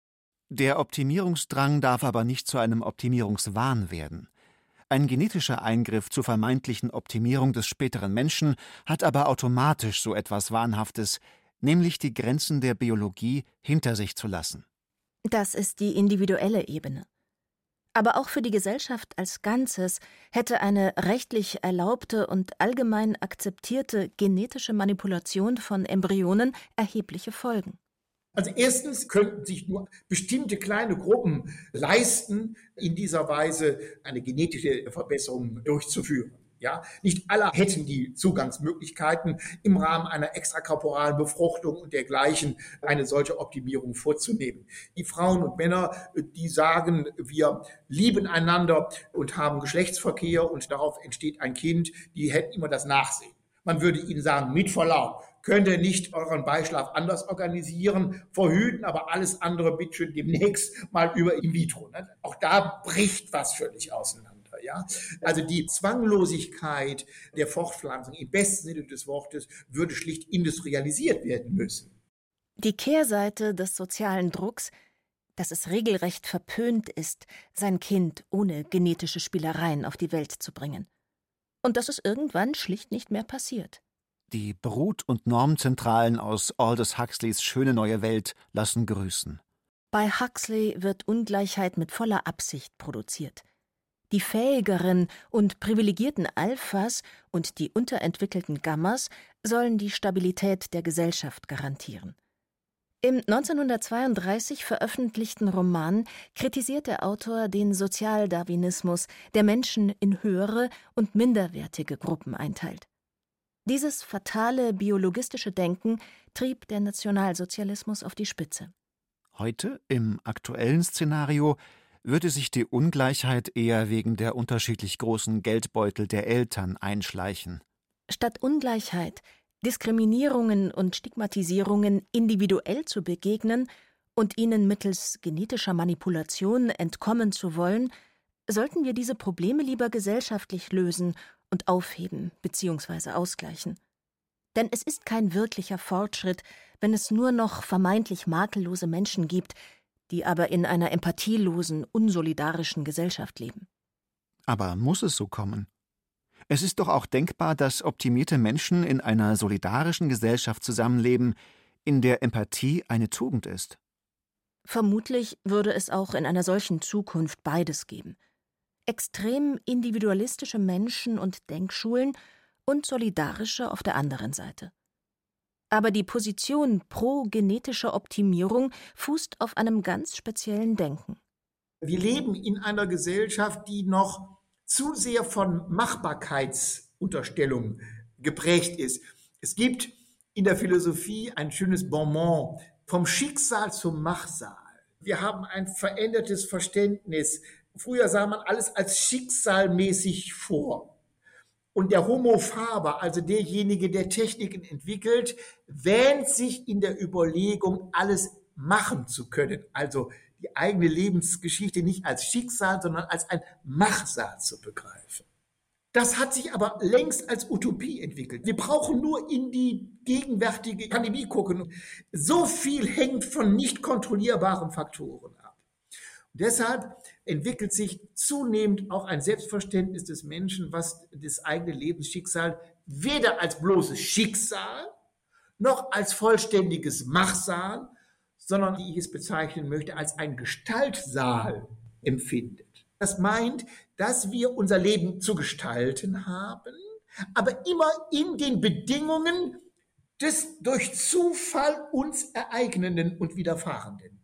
Der Optimierungsdrang darf aber nicht zu einem Optimierungswahn werden. Ein genetischer Eingriff zur vermeintlichen Optimierung des späteren Menschen hat aber automatisch so etwas Wahnhaftes, nämlich die Grenzen der Biologie hinter sich zu lassen. Das ist die individuelle Ebene. Aber auch für die Gesellschaft als Ganzes hätte eine rechtlich erlaubte und allgemein akzeptierte genetische Manipulation von Embryonen erhebliche Folgen. Also erstens könnten sich nur bestimmte kleine Gruppen leisten, in dieser Weise eine genetische Verbesserung durchzuführen. Ja, nicht alle hätten die Zugangsmöglichkeiten, im Rahmen einer extrakorporalen Befruchtung und dergleichen eine solche Optimierung vorzunehmen. Die Frauen und Männer, die sagen, wir lieben einander und haben Geschlechtsverkehr und darauf entsteht ein Kind, die hätten immer das Nachsehen. Man würde ihnen sagen, mit Verlaub, könnt ihr nicht euren Beischlaf anders organisieren, verhüten, aber alles andere bitte schön demnächst mal über in vitro. Ne? Auch da bricht was völlig auseinander. Ja? Also die Zwanglosigkeit der Fortpflanzung im besten Sinne des Wortes würde schlicht industrialisiert werden müssen. Die Kehrseite des sozialen Drucks, dass es regelrecht verpönt ist, sein Kind ohne genetische Spielereien auf die Welt zu bringen. Und dass es irgendwann schlicht nicht mehr passiert. Die Brut- und Normzentralen aus Aldous Huxleys Schöne neue Welt lassen grüßen. Bei Huxley wird Ungleichheit mit voller Absicht produziert. Die fähigeren und privilegierten Alphas und die unterentwickelten Gammas sollen die Stabilität der Gesellschaft garantieren. Im 1932 veröffentlichten Roman kritisiert der Autor den Sozialdarwinismus, der Menschen in höhere und minderwertige Gruppen einteilt. Dieses fatale biologistische Denken trieb der Nationalsozialismus auf die Spitze. Heute, im aktuellen Szenario, würde sich die Ungleichheit eher wegen der unterschiedlich großen Geldbeutel der Eltern einschleichen. Statt Ungleichheit Diskriminierungen und Stigmatisierungen individuell zu begegnen und ihnen mittels genetischer Manipulation entkommen zu wollen, sollten wir diese Probleme lieber gesellschaftlich lösen und aufheben bzw. ausgleichen. Denn es ist kein wirklicher Fortschritt, wenn es nur noch vermeintlich makellose Menschen gibt, die aber in einer empathielosen, unsolidarischen Gesellschaft leben. Aber muss es so kommen? Es ist doch auch denkbar, dass optimierte Menschen in einer solidarischen Gesellschaft zusammenleben, in der Empathie eine Tugend ist. Vermutlich würde es auch in einer solchen Zukunft beides geben. Extrem individualistische Menschen und Denkschulen und solidarische auf der anderen Seite. Aber die Position pro genetische Optimierung fußt auf einem ganz speziellen Denken. Wir leben in einer Gesellschaft, die noch zu sehr von Machbarkeitsunterstellung geprägt ist. Es gibt in der Philosophie ein schönes Bonbon vom Schicksal zum Machsal. Wir haben ein verändertes Verständnis. Früher sah man alles als schicksalmäßig vor. Und der Homo faber, also derjenige, der Techniken entwickelt, wähnt sich in der Überlegung, alles machen zu können. Also die eigene Lebensgeschichte nicht als Schicksal, sondern als ein Machsal zu begreifen. Das hat sich aber längst als Utopie entwickelt. Wir brauchen nur in die gegenwärtige Pandemie gucken. So viel hängt von nicht kontrollierbaren Faktoren ab. Deshalb entwickelt sich zunehmend auch ein Selbstverständnis des Menschen, was das eigene Lebensschicksal weder als bloßes Schicksal noch als vollständiges Machsal sondern wie ich es bezeichnen möchte, als ein Gestaltsaal empfindet. Das meint, dass wir unser Leben zu gestalten haben, aber immer in den Bedingungen des durch Zufall uns ereignenden und widerfahrenden.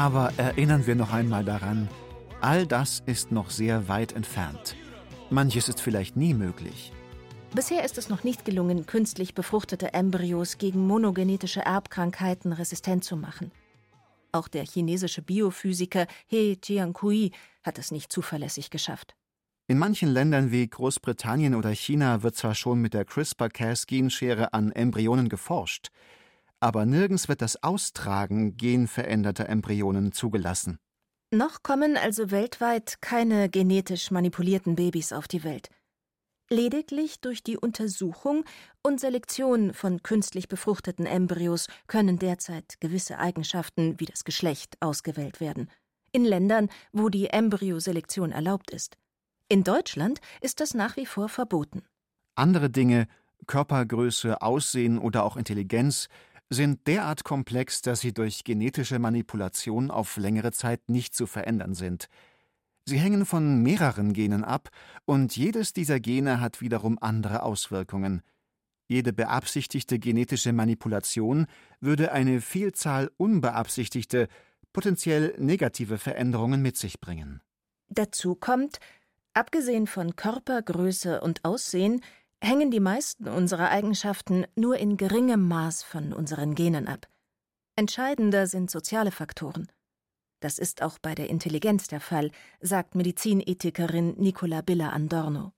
Aber erinnern wir noch einmal daran, all das ist noch sehr weit entfernt. Manches ist vielleicht nie möglich. Bisher ist es noch nicht gelungen, künstlich befruchtete Embryos gegen monogenetische Erbkrankheiten resistent zu machen. Auch der chinesische Biophysiker He Jiankui hat es nicht zuverlässig geschafft. In manchen Ländern wie Großbritannien oder China wird zwar schon mit der CRISPR-Cas-Genschere an Embryonen geforscht, aber nirgends wird das Austragen genveränderter Embryonen zugelassen. Noch kommen also weltweit keine genetisch manipulierten Babys auf die Welt. Lediglich durch die Untersuchung und Selektion von künstlich befruchteten Embryos können derzeit gewisse Eigenschaften wie das Geschlecht ausgewählt werden. In Ländern, wo die Embryoselektion erlaubt ist. In Deutschland ist das nach wie vor verboten. Andere Dinge, Körpergröße, Aussehen oder auch Intelligenz, sind derart komplex, dass sie durch genetische Manipulation auf längere Zeit nicht zu verändern sind. Sie hängen von mehreren Genen ab, und jedes dieser Gene hat wiederum andere Auswirkungen. Jede beabsichtigte genetische Manipulation würde eine Vielzahl unbeabsichtigte, potenziell negative Veränderungen mit sich bringen. Dazu kommt, abgesehen von Körpergröße und Aussehen, hängen die meisten unserer Eigenschaften nur in geringem Maß von unseren Genen ab. Entscheidender sind soziale Faktoren. Das ist auch bei der Intelligenz der Fall, sagt Medizinethikerin Nicola Biller Andorno.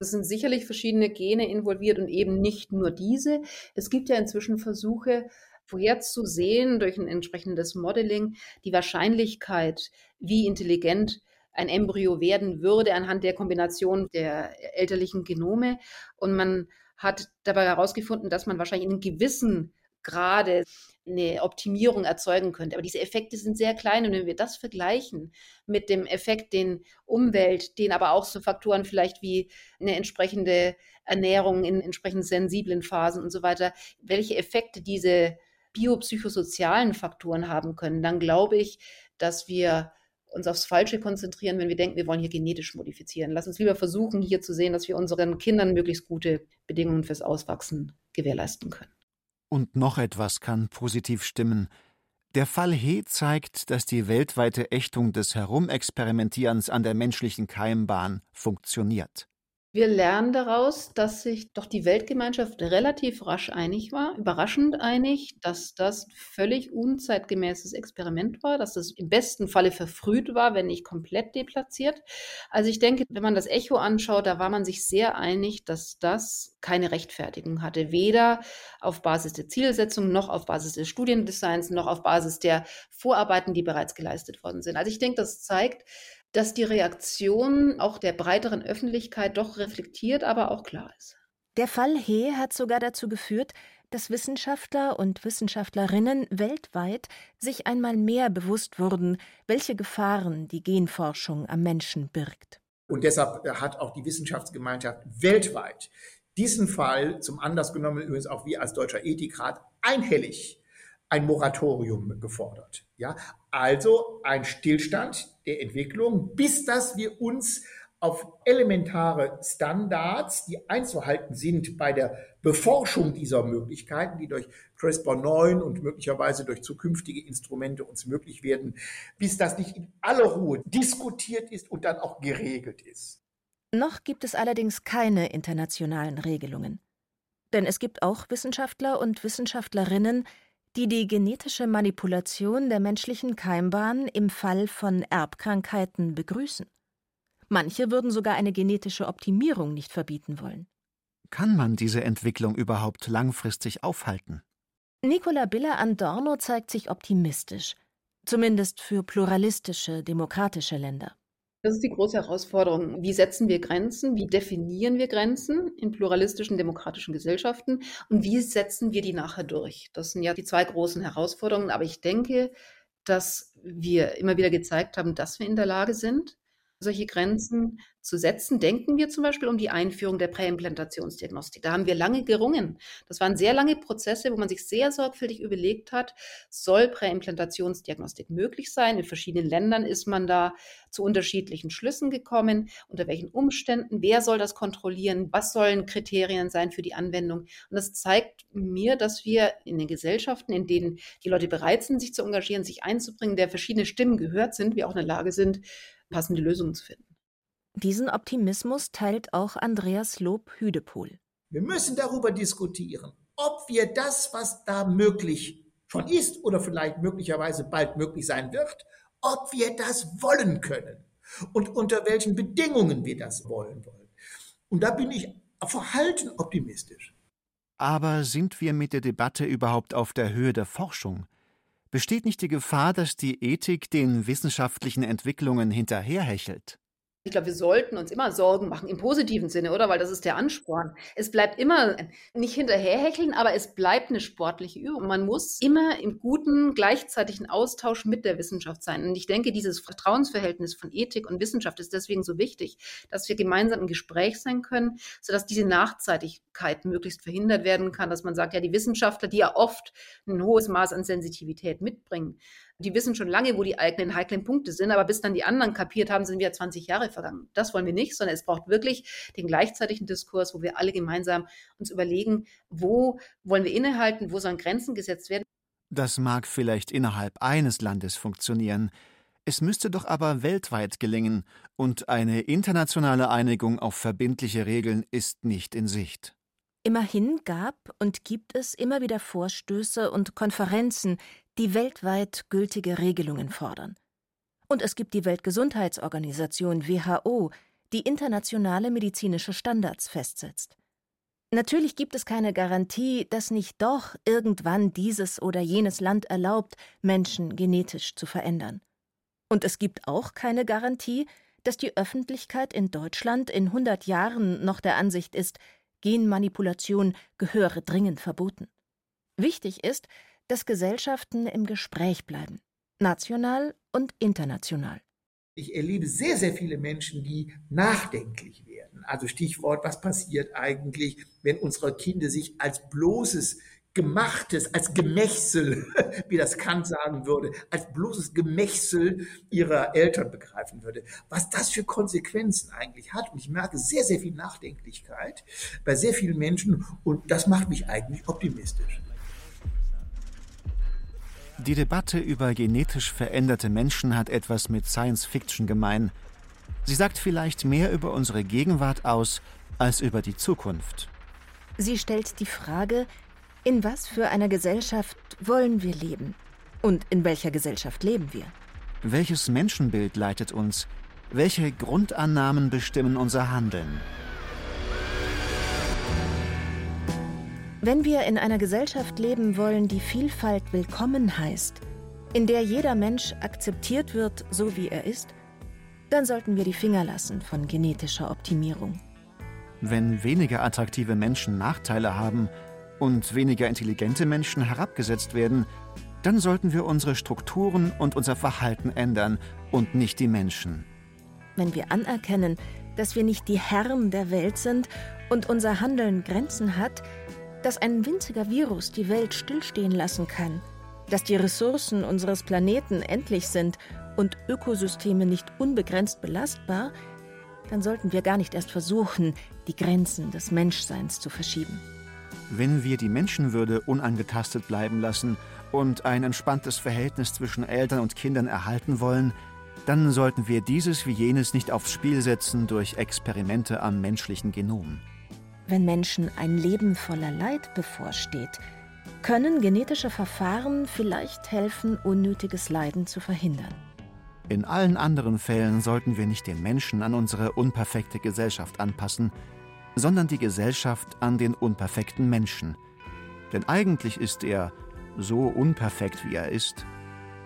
Es sind sicherlich verschiedene Gene involviert und eben nicht nur diese. Es gibt ja inzwischen Versuche, vorherzusehen durch ein entsprechendes Modeling die Wahrscheinlichkeit, wie intelligent ein Embryo werden würde anhand der Kombination der elterlichen Genome. Und man hat dabei herausgefunden, dass man wahrscheinlich in einem gewissen Grade eine Optimierung erzeugen könnte. Aber diese Effekte sind sehr klein und wenn wir das vergleichen mit dem Effekt, den Umwelt, den aber auch so Faktoren vielleicht wie eine entsprechende Ernährung in entsprechend sensiblen Phasen und so weiter, welche Effekte diese biopsychosozialen Faktoren haben können, dann glaube ich, dass wir uns aufs Falsche konzentrieren, wenn wir denken, wir wollen hier genetisch modifizieren. Lass uns lieber versuchen, hier zu sehen, dass wir unseren Kindern möglichst gute Bedingungen fürs Auswachsen gewährleisten können. Und noch etwas kann positiv stimmen. Der Fall He zeigt, dass die weltweite Ächtung des Herumexperimentierens an der menschlichen Keimbahn funktioniert. Wir lernen daraus, dass sich doch die Weltgemeinschaft relativ rasch einig war, überraschend einig, dass das völlig unzeitgemäßes Experiment war, dass es im besten Falle verfrüht war, wenn nicht komplett deplatziert. Also ich denke, wenn man das Echo anschaut, da war man sich sehr einig, dass das keine Rechtfertigung hatte, weder auf Basis der Zielsetzung noch auf Basis des Studiendesigns noch auf Basis der Vorarbeiten, die bereits geleistet worden sind. Also ich denke, das zeigt, dass die Reaktion auch der breiteren Öffentlichkeit doch reflektiert, aber auch klar ist. Der Fall He hat sogar dazu geführt, dass Wissenschaftler und Wissenschaftlerinnen weltweit sich einmal mehr bewusst wurden, welche Gefahren die Genforschung am Menschen birgt. Und deshalb hat auch die Wissenschaftsgemeinschaft weltweit diesen Fall zum Anlass genommen, übrigens auch wir als Deutscher Ethikrat, einhellig ein Moratorium gefordert. Ja, also ein Stillstand der Entwicklung, bis dass wir uns auf elementare Standards, die einzuhalten sind bei der Beforschung dieser Möglichkeiten, die durch CRISPR-9 und möglicherweise durch zukünftige Instrumente uns möglich werden, bis das nicht in aller Ruhe diskutiert ist und dann auch geregelt ist. Noch gibt es allerdings keine internationalen Regelungen. Denn es gibt auch Wissenschaftler und Wissenschaftlerinnen, die die genetische Manipulation der menschlichen Keimbahn im Fall von Erbkrankheiten begrüßen. Manche würden sogar eine genetische Optimierung nicht verbieten wollen. Kann man diese Entwicklung überhaupt langfristig aufhalten? Nicola Biller Andorno zeigt sich optimistisch, zumindest für pluralistische, demokratische Länder. Das ist die große Herausforderung. Wie setzen wir Grenzen? Wie definieren wir Grenzen in pluralistischen, demokratischen Gesellschaften? Und wie setzen wir die nachher durch? Das sind ja die zwei großen Herausforderungen. Aber ich denke, dass wir immer wieder gezeigt haben, dass wir in der Lage sind, solche Grenzen zu setzen. Denken wir zum Beispiel um die Einführung der Präimplantationsdiagnostik. Da haben wir lange gerungen. Das waren sehr lange Prozesse, wo man sich sehr sorgfältig überlegt hat, soll Präimplantationsdiagnostik möglich sein? In verschiedenen Ländern ist man da zu unterschiedlichen Schlüssen gekommen. Unter welchen Umständen? Wer soll das kontrollieren? Was sollen Kriterien sein für die Anwendung? Und das zeigt mir, dass wir in den Gesellschaften, in denen die Leute bereit sind, sich zu engagieren, sich einzubringen, der verschiedene Stimmen gehört sind, wir auch in der Lage sind, passende Lösungen zu finden. Diesen Optimismus teilt auch Andreas Lob-Hüdepohl. Wir müssen darüber diskutieren, ob wir das, was da möglich schon ist oder vielleicht möglicherweise bald möglich sein wird, ob wir das wollen können und unter welchen Bedingungen wir das wollen wollen. Und da bin ich verhalten optimistisch. Aber sind wir mit der Debatte überhaupt auf der Höhe der Forschung? Besteht nicht die Gefahr, dass die Ethik den wissenschaftlichen Entwicklungen hinterherhechelt? Ich glaube, wir sollten uns immer Sorgen machen, im positiven Sinne, oder? Weil das ist der Ansporn. Es bleibt immer nicht hinterherhecheln, aber es bleibt eine sportliche Übung. Man muss immer im guten, gleichzeitigen Austausch mit der Wissenschaft sein. Und ich denke, dieses Vertrauensverhältnis von Ethik und Wissenschaft ist deswegen so wichtig, dass wir gemeinsam im Gespräch sein können, sodass diese Nachzeitigkeit möglichst verhindert werden kann, dass man sagt, ja, die Wissenschaftler, die ja oft ein hohes Maß an Sensitivität mitbringen, die wissen schon lange, wo die eigenen heiklen Punkte sind, aber bis dann die anderen kapiert haben, sind wir 20 Jahre vergangen. Das wollen wir nicht, sondern es braucht wirklich den gleichzeitigen Diskurs, wo wir alle gemeinsam uns überlegen, wo wollen wir innehalten, wo sollen Grenzen gesetzt werden. Das mag vielleicht innerhalb eines Landes funktionieren. Es müsste doch aber weltweit gelingen, und eine internationale Einigung auf verbindliche Regeln ist nicht in Sicht. Immerhin gab und gibt es immer wieder Vorstöße und Konferenzen, die weltweit gültige Regelungen fordern. Und es gibt die Weltgesundheitsorganisation WHO, die internationale medizinische Standards festsetzt. Natürlich gibt es keine Garantie, dass nicht doch irgendwann dieses oder jenes Land erlaubt, Menschen genetisch zu verändern. Und es gibt auch keine Garantie, dass die Öffentlichkeit in Deutschland in 100 Jahren noch der Ansicht ist, Genmanipulation gehöre dringend verboten. Wichtig ist, dass Gesellschaften im Gespräch bleiben, national und international. Ich erlebe sehr, sehr viele Menschen, die nachdenklich werden. Also Stichwort, was passiert eigentlich, wenn unsere Kinder sich als bloßes Gemachtes, als Gemächsel, wie das Kant sagen würde, als bloßes Gemächsel ihrer Eltern begreifen würde. Was das für Konsequenzen eigentlich hat. Und ich merke sehr, sehr viel Nachdenklichkeit bei sehr vielen Menschen und das macht mich eigentlich optimistisch. Die Debatte über genetisch veränderte Menschen hat etwas mit Science Fiction gemein. Sie sagt vielleicht mehr über unsere Gegenwart aus als über die Zukunft. Sie stellt die Frage, in was für einer Gesellschaft wollen wir leben? Und in welcher Gesellschaft leben wir? Welches Menschenbild leitet uns? Welche Grundannahmen bestimmen unser Handeln? Wenn wir in einer Gesellschaft leben wollen, die Vielfalt willkommen heißt, in der jeder Mensch akzeptiert wird, so wie er ist, dann sollten wir die Finger lassen von genetischer Optimierung. Wenn weniger attraktive Menschen Nachteile haben, und weniger intelligente Menschen herabgesetzt werden, dann sollten wir unsere Strukturen und unser Verhalten ändern und nicht die Menschen. Wenn wir anerkennen, dass wir nicht die Herren der Welt sind und unser Handeln Grenzen hat, dass ein winziger Virus die Welt stillstehen lassen kann, dass die Ressourcen unseres Planeten endlich sind und Ökosysteme nicht unbegrenzt belastbar, dann sollten wir gar nicht erst versuchen, die Grenzen des Menschseins zu verschieben. Wenn wir die Menschenwürde unangetastet bleiben lassen und ein entspanntes Verhältnis zwischen Eltern und Kindern erhalten wollen, dann sollten wir dieses wie jenes nicht aufs Spiel setzen durch Experimente am menschlichen Genom. Wenn Menschen ein Leben voller Leid bevorsteht, können genetische Verfahren vielleicht helfen, unnötiges Leiden zu verhindern. In allen anderen Fällen sollten wir nicht den Menschen an unsere unperfekte Gesellschaft anpassen, sondern die Gesellschaft an den unperfekten Menschen. Denn eigentlich ist er, so unperfekt wie er ist,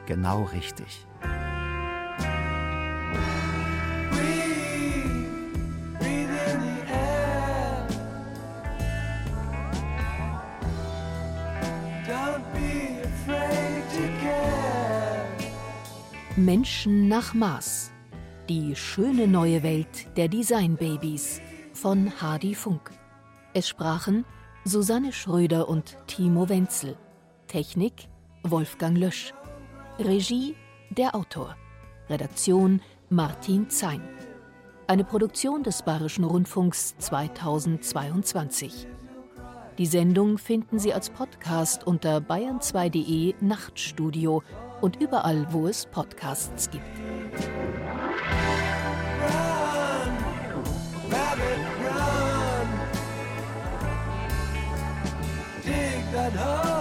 genau richtig. Menschen nach Maß. Die schöne neue Welt der Designbabys von Hardy Funk. Es sprachen Susanne Schröder und Timo Wenzel. Technik Wolfgang Lösch. Regie der Autor. Redaktion Martin Zein. Eine Produktion des Bayerischen Rundfunks 2022. Die Sendung finden Sie als Podcast unter bayern2.de Nachtstudio und überall, wo es Podcasts gibt. at home,